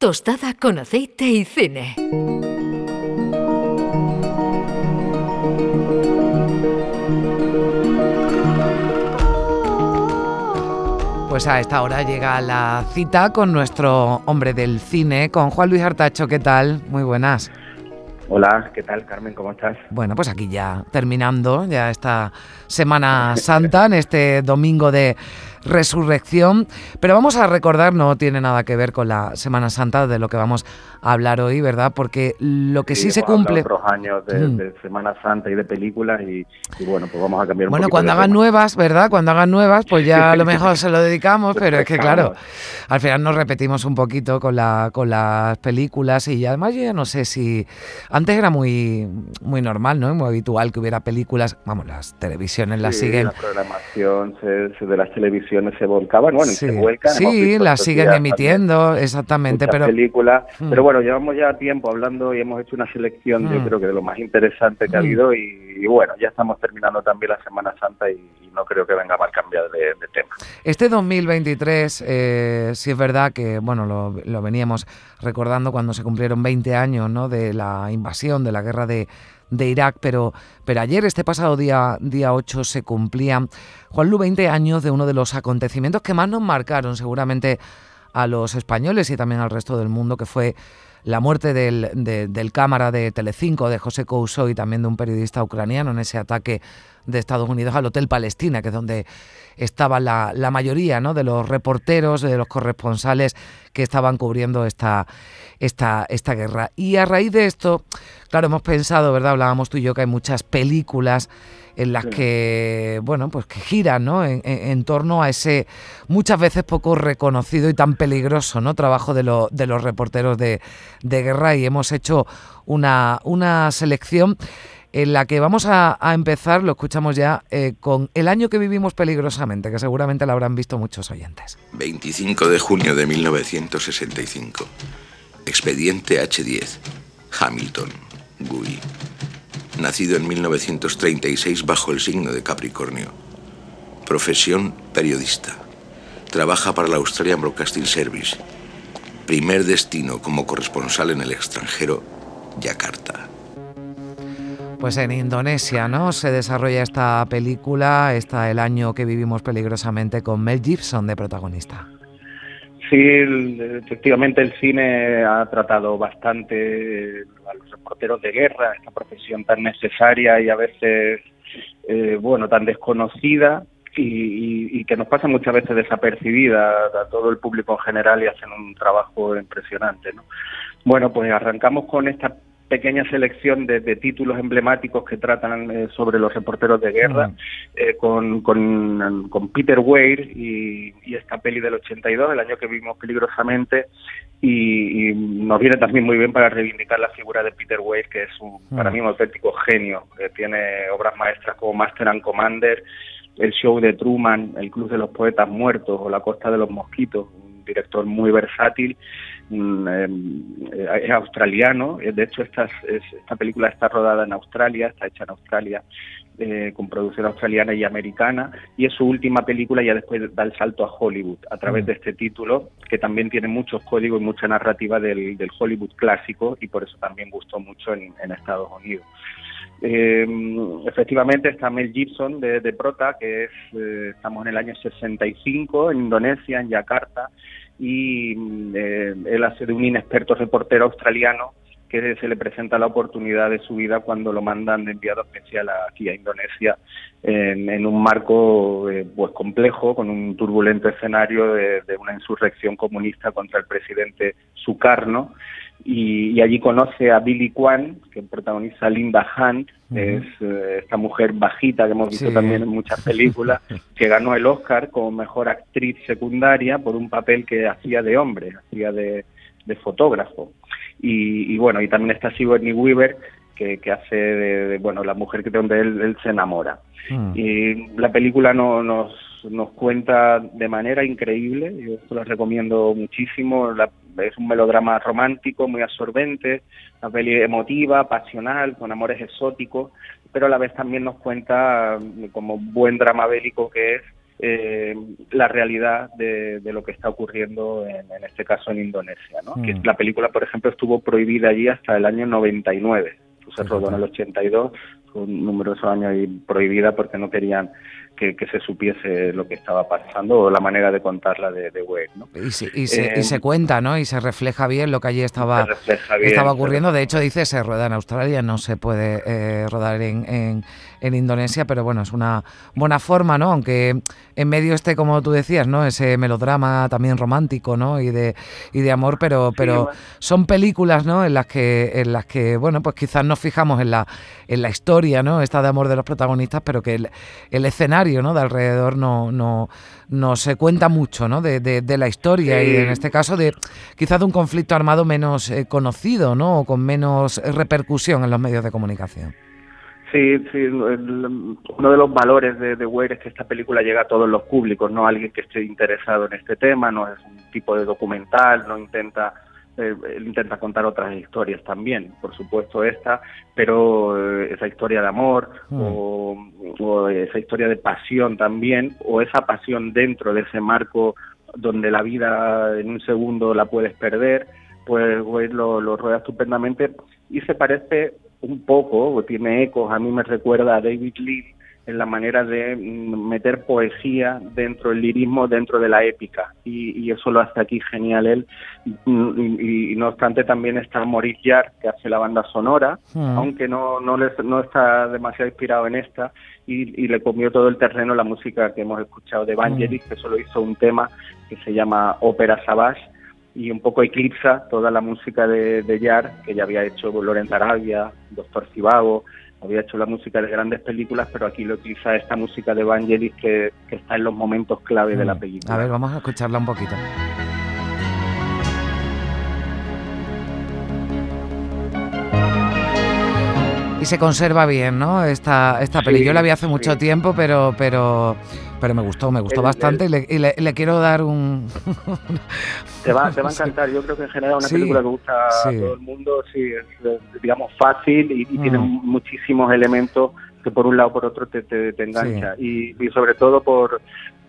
Tostada con aceite y cine. Pues a esta hora llega la cita con nuestro hombre del cine, con Juan Luis Artacho. ¿Qué tal? Muy buenas. Hola, ¿qué tal Carmen? ¿Cómo estás? Bueno, pues aquí ya terminando ya esta Semana Santa, en este domingo de resurrección. Pero vamos a recordar, no tiene nada que ver con la Semana Santa de lo que vamos a hablar hoy, ¿verdad? Porque lo que sí, se cumple... Otros años mm. de, Semana Santa y de películas y, bueno, pues vamos a cambiar un Bueno, cuando hagan nuevas, ¿verdad? Cuando hagan nuevas, pues ya a lo mejor se lo dedicamos, pero es que claro, al final nos repetimos un poquito con, la, con las películas y además yo ya no sé si... Antes era muy, muy normal, ¿no? Muy habitual que hubiera películas, vamos, las televisiones las siguen... La programación de las televisiones se volcaban, bueno, sí. se vuelcan. Sí, las siguen emitiendo, exactamente. Pero películas. Mm. Pero bueno, llevamos ya tiempo hablando y hemos hecho una selección, yo mm. creo que de lo más interesante que ha mm. habido y, bueno, ya estamos terminando también la Semana Santa y, no creo que venga mal cambiar de, tema. Este 2023, eh, sí es verdad que, bueno, lo, lo veníamos recordando cuando se cumplieron 20 años, ¿no? De la invasión, de la guerra de de Irak, pero, pero ayer, este pasado día, día 8, se cumplían, Juan Lu, 20 años de uno de los acontecimientos que más nos marcaron seguramente a los españoles y también al resto del mundo, que fue la muerte del, del cámara de Telecinco, de José Couso y también de un periodista ucraniano en ese ataque de Estados Unidos al Hotel Palestina, que es donde estaba la, la mayoría ¿no? de los reporteros, de los corresponsales que estaban cubriendo esta, esta, esta guerra. Y a raíz de esto, claro, hemos pensado, ¿verdad? Hablábamos tú y yo que hay muchas películas en las que, bueno, pues que giran, ¿no? En, torno a ese muchas veces poco reconocido y tan peligroso, ¿no? Trabajo de, lo, de los reporteros de, de, guerra y hemos hecho una, una selección en la que vamos a, empezar, lo escuchamos ya, eh, con el año que vivimos peligrosamente, que seguramente lo habrán visto muchos oyentes. 25 de junio de 1965. Expediente H10. Hamilton. Gui. Nacido en 1936 bajo el signo de Capricornio. Profesión periodista. Trabaja para la Australian Broadcasting Service. Primer destino como corresponsal en el extranjero, Yakarta. Pues en Indonesia, ¿no? Se desarrolla esta película, está el año que vivimos peligrosamente con Mel Gibson de protagonista. Sí, efectivamente el cine ha tratado bastante a los reporteros de guerra, esta profesión tan necesaria y a veces, eh, bueno, tan desconocida y, y, que nos pasa muchas veces desapercibida a todo el público en general y hacen un trabajo impresionante, ¿no? Bueno, pues arrancamos con esta pequeña selección de, títulos emblemáticos que tratan eh, sobre los reporteros de guerra, eh, con, con, Peter Weir y, esta peli del 82, el año que vimos peligrosamente, y, nos viene también muy bien para reivindicar la figura de Peter Weir, que es un, para mí un auténtico genio, que tiene obras maestras como Master and Commander, el show de Truman, el Club de los Poetas Muertos o La Costa de los Mosquitos, un director muy versátil es australiano, eh, de hecho esta, esta película está rodada en Australia, está hecha en Australia eh, con producción australiana y americana y es su última película ya después da el salto a Hollywood a través mm. de este título que también tiene muchos códigos y mucha narrativa del, Hollywood clásico y por eso también gustó mucho en, Estados Unidos. Em, efectivamente está Mel Gibson de, de Prota, que es, estamos en el año 65 en Indonesia, en Yakarta, y eh, él hace de un inexperto reportero australiano que se le presenta la oportunidad de su vida cuando lo mandan de enviado especial aquí a Indonesia en, un marco eh, pues complejo con un turbulento escenario de, una insurrección comunista contra el presidente Sukarno y, allí conoce a Billy Kwan, que protagoniza Linda Hunt, es eh, esta mujer bajita que hemos visto también en muchas películas, que ganó el Oscar como mejor actriz secundaria por un papel que hacía de hombre, hacía de, fotógrafo. Y, bueno, y también está Sigourney Weaver, que, que hace de, bueno, la mujer que donde él, él se enamora. Mm. Y la película no, nos, nos cuenta de manera increíble, yo la recomiendo muchísimo, la, es un melodrama romántico, muy absorbente, una peli emotiva, pasional, con amores exóticos, pero a la vez también nos cuenta, como buen drama bélico que es, eh, la realidad de, lo que está ocurriendo en, en este caso en Indonesia. ¿no? Que mm. la película, por ejemplo, estuvo prohibida allí hasta el año 99. Se rodó en el 82, un numerosos años y prohibida porque no querían que, se supiese lo que estaba pasando o la manera de contarla de, de. ¿no? Y, se, y, se, eh, cuenta, ¿no? Y se refleja bien lo que allí estaba, estaba ocurriendo. De hecho, dice, se rueda en Australia, no se puede eh, rodar en, en, en, Indonesia, pero bueno, es una buena forma, ¿no? Aunque en medio esté, como tú decías, ¿no? Ese melodrama también romántico, ¿no? Y de, y de amor, pero, pero son películas, ¿no? En las que, en las que, bueno, pues quizás nos fijamos en la, en la historia, ¿no? Esta de amor de los protagonistas, pero que el, el escenario ¿no? de alrededor no, no, no se cuenta mucho ¿no? de, de, la historia y en este caso de quizás de un conflicto armado menos eh, conocido ¿no? o con menos repercusión en los medios de comunicación. Sí, sí, uno de los valores de The Wire es que esta película llega a todos los públicos, no alguien que esté interesado en este tema, no es un tipo de documental, no intenta eh, él intenta contar otras historias también, por supuesto esta, pero eh, esa historia de amor mm. o, esa historia de pasión también, o esa pasión dentro de ese marco donde la vida en un segundo la puedes perder, pues lo, lo rueda estupendamente y se parece un poco, o tiene ecos, a mí me recuerda a David Lee en la manera de meter poesía dentro del lirismo, dentro de la épica. Y, eso lo hace aquí genial él. Y, no obstante también está Maurice Jarre, que hace la banda sonora, hmm. aunque no, no, no está demasiado inspirado en esta, y, le comió todo el terreno la música que hemos escuchado de Vangelis, hmm. que solo hizo un tema que se llama Ópera Savage, y un poco eclipsa toda la música de, de que ya había hecho Lorenzo Arabia, Doctor Cibago, había hecho la música de grandes películas, pero aquí lo utiliza esta música de Vangelis que, que está en los momentos clave de la mm. película. A ver, vamos a escucharla un poquito. Y se conserva bien, ¿no? Esta, esta peli. Yo la vi hace mucho tiempo, pero, pero pero me gustó, me gustó bastante y, le, quiero dar un... te, va, te va a encantar, yo creo que en general una película que gusta a todo el mundo, sí, es digamos fácil y, tiene mm. muchísimos elementos que por un lado o por otro te, te, engancha. Y, y, sobre todo por,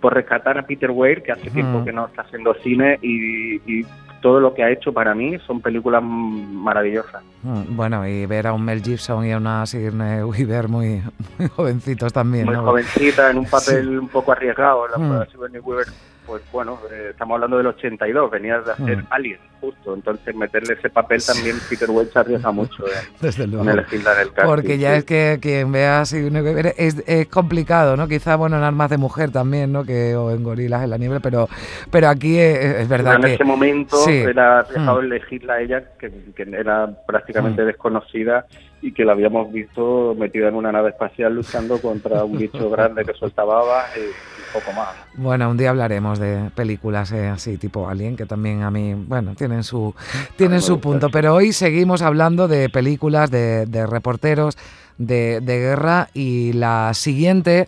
por rescatar a Peter Weir que hace tiempo que no está haciendo cine y, todo lo que ha hecho para mí son películas maravillosas. Mm, bueno, y ver a un Mel Gibson y a una Sigourney Weaver muy, muy jovencitos también. Muy jovencita, en un papel un poco arriesgado. La mm. Sigourney Weaver pues bueno, eh, estamos hablando del 82, venías de hacer mm. Alien, justo. Entonces, meterle ese papel también, Peter Welch arriesga mucho eh, Desde luego. en elegirla del casting. Porque ya es que quien vea así es, es complicado, ¿no? Quizá, bueno, en Armas de Mujer también, ¿no? Que, o en Gorilas en la nieve, pero, pero aquí es, verdad en ese momento era arriesgado mm. elegirla a ella, que, era prácticamente mm. desconocida y que la habíamos visto metida en una nave espacial luchando contra un bicho grande que soltaba y poco más. Bueno, un día hablaremos de películas eh, así tipo Alien que también a mí, bueno, tienen su tienen su punto, pero hoy seguimos hablando de películas de, reporteros de, guerra y la siguiente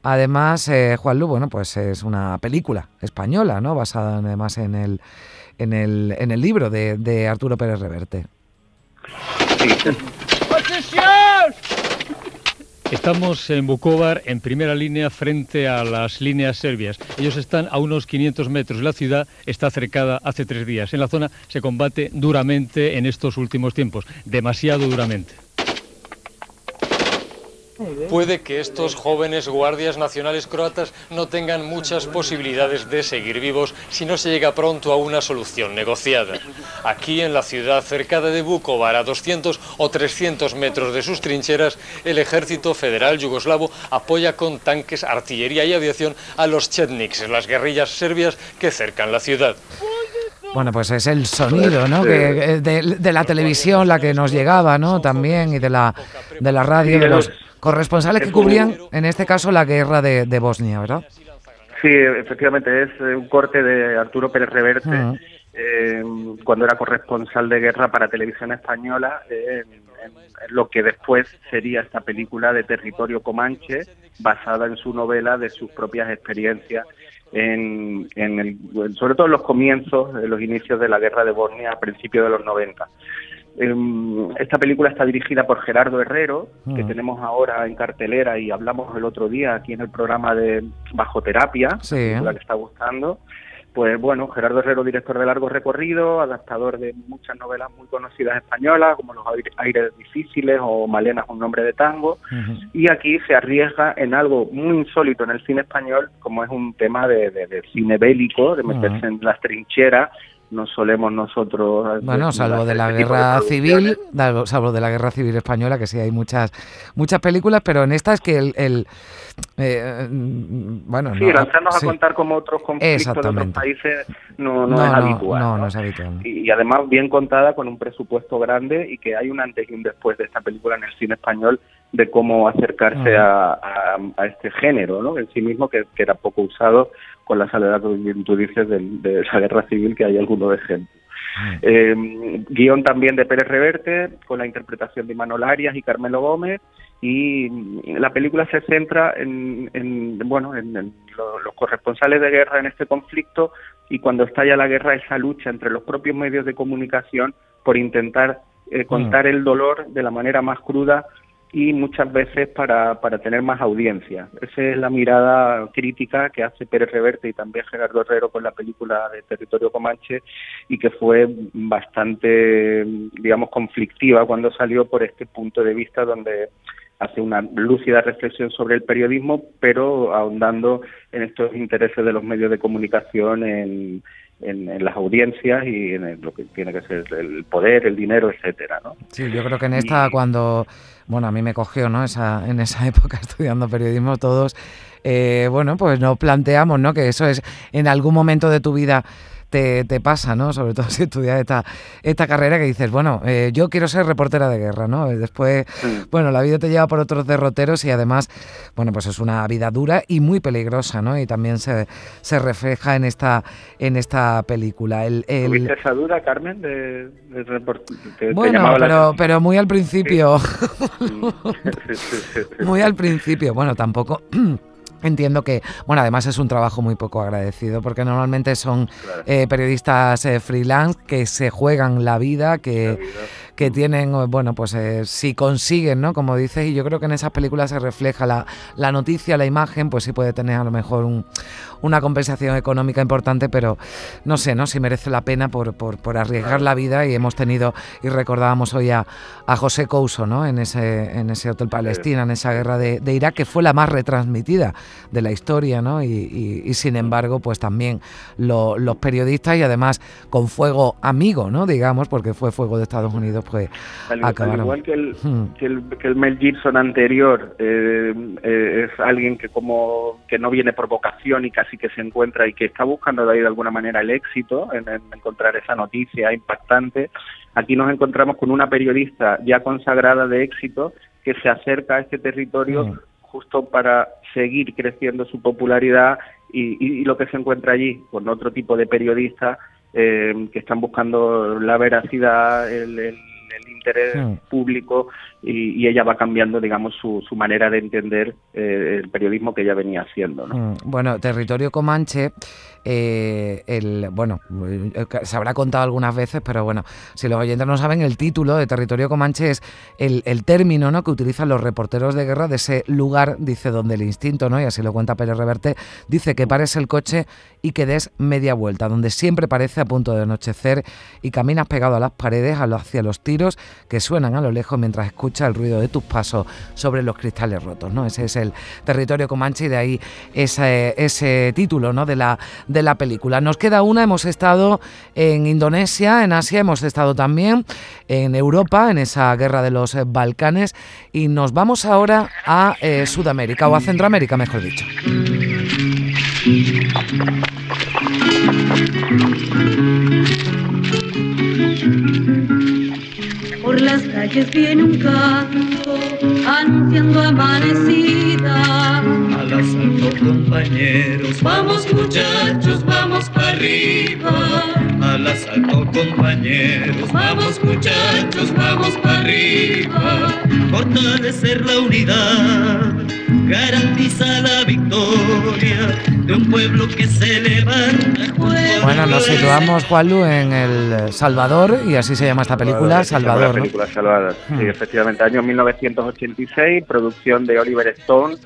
Además, eh, Juan Lu, bueno, pues es una película española, ¿no? Basada además en el, en el, en el libro de, de Arturo Pérez Reverte. Sí. Estamos en Bukovar, en primera línea, frente a las líneas serbias. Ellos están a unos 500 metros. La ciudad está cercada hace tres días. En la zona se combate duramente en estos últimos tiempos, demasiado duramente. Puede que estos jóvenes guardias nacionales croatas no tengan muchas posibilidades de seguir vivos si no se llega pronto a una solución negociada. Aquí en la ciudad cercada de Vukovar, a 200 o 300 metros de sus trincheras, el ejército federal yugoslavo apoya con tanques, artillería y aviación a los chetniks, las guerrillas serbias que cercan la ciudad. Bueno, pues es el sonido, ¿no? Que, de, la televisión, la que nos llegaba, ¿no? También, y de la, de la radio, de los corresponsales que cubrían, en este caso, la guerra de, Bosnia, ¿verdad? Sí, efectivamente, es eh, un corte de Arturo Pérez Reverte, ah. eh, cuando era corresponsal de guerra para televisión española, eh, en, lo que después sería esta película de Territorio Comanche, basada en su novela de sus propias experiencias, en, el, sobre todo en los comienzos, en los inicios de la guerra de Bosnia a principios de los 90. Em, esta película está dirigida por Gerardo Herrero, que Mm. tenemos ahora en cartelera y hablamos el otro día aquí en el programa de Bajo Terapia, Sí. la que está gustando. Pues bueno, Gerardo Herrero, director de largo recorrido, adaptador de muchas novelas muy conocidas españolas, como Los aire- aires difíciles o Malena es un nombre de tango. Y aquí se arriesga en algo muy insólito en el cine español, como es un tema de, de- de cine bélico, de meterse en las trincheras. No solemos nosotros. Bueno, salvo de la este de guerra civil, salvo- de la guerra civil española, que sí hay muchas muchas películas, pero en esta es que el, el, eh, mm, bueno, Sí, no, lanzarnos sí. a contar como otros conflictos de otros países no, no, No, es habitual. no, ¿no? no es habitual. Y, y además bien contada con un presupuesto grande y que hay un antes y un después de esta película en el cine español de cómo acercarse a, a- a este género, ¿no? En sí mismo que, que era poco usado con la salvedad que tú dices del- de, la guerra civil que hay algunos ejemplos. Eh, guion también de Pérez Reverte, con la interpretación de Imanol Arias y Carmelo Gómez, y la película se centra en, en, bueno, en, en lo- los corresponsales de guerra en este conflicto y cuando estalla la guerra esa lucha entre los propios medios de comunicación por intentar eh, contar el dolor de la manera más cruda y muchas veces para, para tener más audiencia. Esa es la mirada crítica que hace Pérez Reverte y también Gerardo Herrero con la película de Territorio Comanche y que fue bastante, digamos, conflictiva cuando salió por este punto de vista donde hace una lúcida reflexión sobre el periodismo, pero ahondando en estos intereses de los medios de comunicación en, en, en las audiencias y en el- lo que tiene que ser el poder, el dinero, etcétera, ¿no? Sí, yo creo que en esta cuando, bueno, a mí me cogió, ¿no? Esa, en esa época estudiando periodismo todos, eh, bueno, pues nos planteamos, ¿no? Que eso es en algún momento de tu vida te, te pasa, ¿no? Sobre todo si estudias esta, esta carrera que dices, bueno, eh, yo quiero ser reportera de guerra, ¿no? Y después, bueno, la vida te lleva por otros derroteros y además, bueno, pues es una vida dura y muy peligrosa, ¿no? Y también se, se refleja en esta, en esta película. El, el- ¿Tuviste esa duda, Carmen, de, de report- te- te bueno, pero, pero muy al principio. Sí. Muy al principio. Bueno, tampoco. Entiendo que, bueno, además es un trabajo muy poco agradecido porque normalmente son Claro. eh, periodistas eh, freelance que se juegan la vida, que, que tienen, eh, bueno, pues eh, si consiguen, ¿no? Como dices, y yo creo que en esas películas se refleja la, la noticia, la imagen, pues sí puede tener a lo mejor un- una compensación económica importante, pero no sé, ¿no? Si merece la pena por, por, por arriesgar la vida y hemos tenido, y recordábamos hoy a, a José Couso, ¿no? En ese, en ese Hotel Palestina, en esa guerra de, de Irak, que fue la más retransmitida de la historia, ¿no? Y, y- y sin embargo, pues también lo- los periodistas y además con fuego amigo, ¿no? Digamos, porque fue fuego de Estados Unidos, pues Al, al acabaron. igual que el, Hmm. que el, que el Mel Gibson anterior eh, eh, es alguien que como que no viene por vocación y casi que se encuentra y que está buscando de ahí de alguna manera el éxito en, en encontrar esa noticia impactante. Aquí nos encontramos con una periodista ya consagrada de éxito que se acerca a este territorio Mm. justo para seguir creciendo su popularidad y, y- y lo que se encuentra allí con otro tipo de periodistas eh, que están buscando la veracidad, el, el- el interés público y, y ella va cambiando, digamos, su, manera de entender eh, el periodismo que ella venía haciendo. ¿no? Mm, Bueno, territorio comanche, eh, el, bueno, eh, se habrá contado algunas veces, pero bueno, si los oyentes no saben, el título de territorio comanche es el, término ¿no? que utilizan los reporteros de guerra de ese lugar, dice, donde el instinto, ¿no? y así lo cuenta Pérez Reverte, dice que pares el coche y que des media vuelta, donde siempre parece a punto de anochecer y caminas pegado a las paredes hacia los tiros que suenan a lo lejos mientras escuchas el ruido de tus pasos sobre los cristales rotos. ¿no? Ese es el territorio comanche y de ahí ese, ese título ¿no? de, la, de la película. Nos queda una, hemos estado en Indonesia, en Asia, hemos estado también en Europa, en esa guerra de los Balcanes, y nos vamos ahora a eh, Sudamérica, o a Centroamérica, mejor dicho. Calles viene un canto anunciando amanecida. Al asalto compañeros, Vamos muchachos, vamos para arriba. al asalto compañeros, Vamos muchachos, vamos para arriba. fortalecer la unidad, garantiza la victoria de un pueblo que se levanta. Bueno, nos situamos, Juanlu, en El Salvador, y así se llama esta película, Salvador. La película Salvador, sí, hmm. efectivamente, año 1986, producción de Oliver Stone,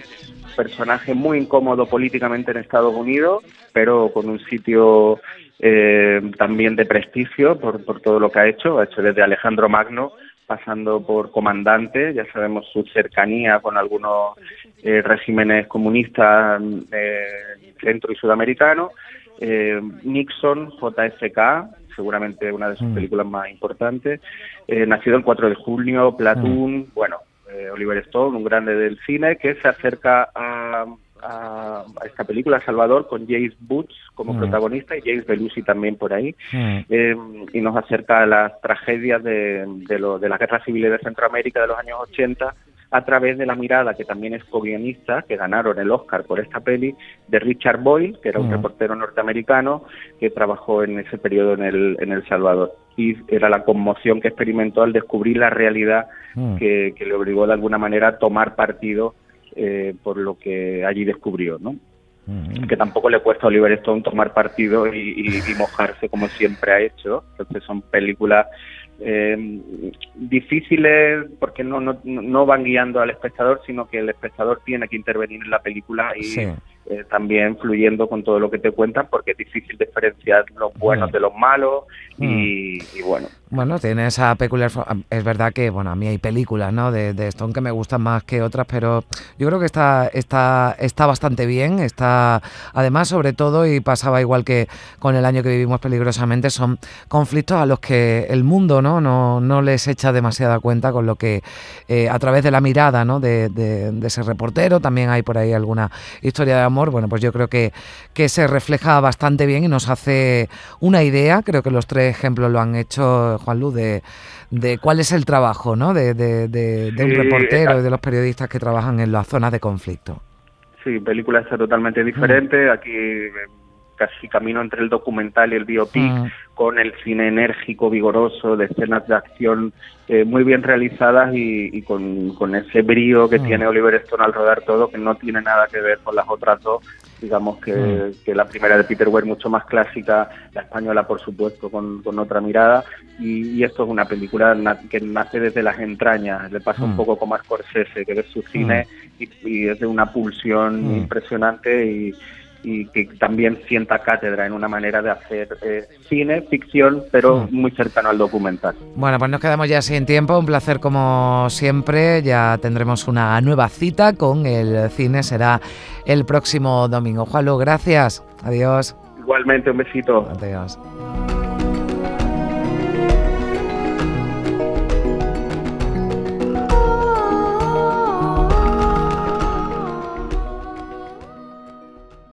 personaje muy incómodo políticamente en Estados Unidos, pero con un sitio eh, también de prestigio por, por todo lo que ha hecho, ha hecho desde Alejandro Magno pasando por comandante, ya sabemos su cercanía con algunos eh, regímenes comunistas eh, centro y sudamericanos, eh, Nixon, JFK, seguramente una de sus mm. películas más importantes, eh, nacido el 4 de junio, Platoon, mm. bueno, eh, Oliver Stone, un grande del cine, que se acerca a, a, esta película, Salvador, con James Boots como mm. protagonista y James Belushi también por ahí, mm. eh, y nos acerca a las tragedias de, de, lo, de las guerras civiles de Centroamérica de los años 80 a través de la mirada, que también es co-guionista, que ganaron el Oscar por esta peli, de Richard Boyle, que era un mm. reportero norteamericano que trabajó en ese periodo en el, en el Salvador. Y era la conmoción que experimentó al descubrir la realidad que, que le obligó de alguna manera a tomar partido eh, por lo que allí descubrió, ¿no? que tampoco le cuesta a Oliver Stone tomar partido y, mojarse como siempre ha hecho. Entonces son películas eh, difíciles porque no, no, no van guiando al espectador, sino que el espectador tiene que intervenir en la película y eh, también fluyendo con todo lo que te cuentan porque es difícil diferenciar los buenos de los malos y, y bueno. Bueno, tiene esa peculiar... Es verdad que, bueno, a mí hay películas, ¿no? De, de, Stone que me gustan más que otras, pero yo creo que está, está, está bastante bien. Está, además, sobre todo, y pasaba igual que con el año que vivimos peligrosamente, son conflictos a los que el mundo, ¿no? No, no les echa demasiada cuenta con lo que, eh, a través de la mirada, ¿no? De, de, ese reportero, también hay por ahí alguna historia de amor. Bueno, pues yo creo que, que se refleja bastante bien y nos hace una idea. Creo que los tres ejemplos lo han hecho Juan Luz, de, de cuál es el trabajo ¿no? de, de, un reportero y de los periodistas que trabajan en las zonas de conflicto. Sí, película está totalmente diferente. Aquí casi camino entre el documental y el biopic, mm. con el cine enérgico, vigoroso, de escenas de acción eh, muy bien realizadas y, con, con, ese brío que mm. tiene Oliver Stone al rodar todo, que no tiene nada que ver con las otras dos. Digamos que, mm. que la primera de Peter Weir mucho más clásica, la española por supuesto con, con otra mirada. Y, esto es una película que nace desde las entrañas, le pasa un poco como a Scorsese, que ve su cine y, es de una pulsión impresionante y, y que también sienta cátedra en una manera de hacer eh, cine, ficción, pero muy cercano al documental. Bueno, pues nos quedamos ya sin tiempo, un placer como siempre, ya tendremos una nueva cita con el cine, será el próximo domingo. Juanlu, gracias, adiós. Igualmente, un besito. Adiós.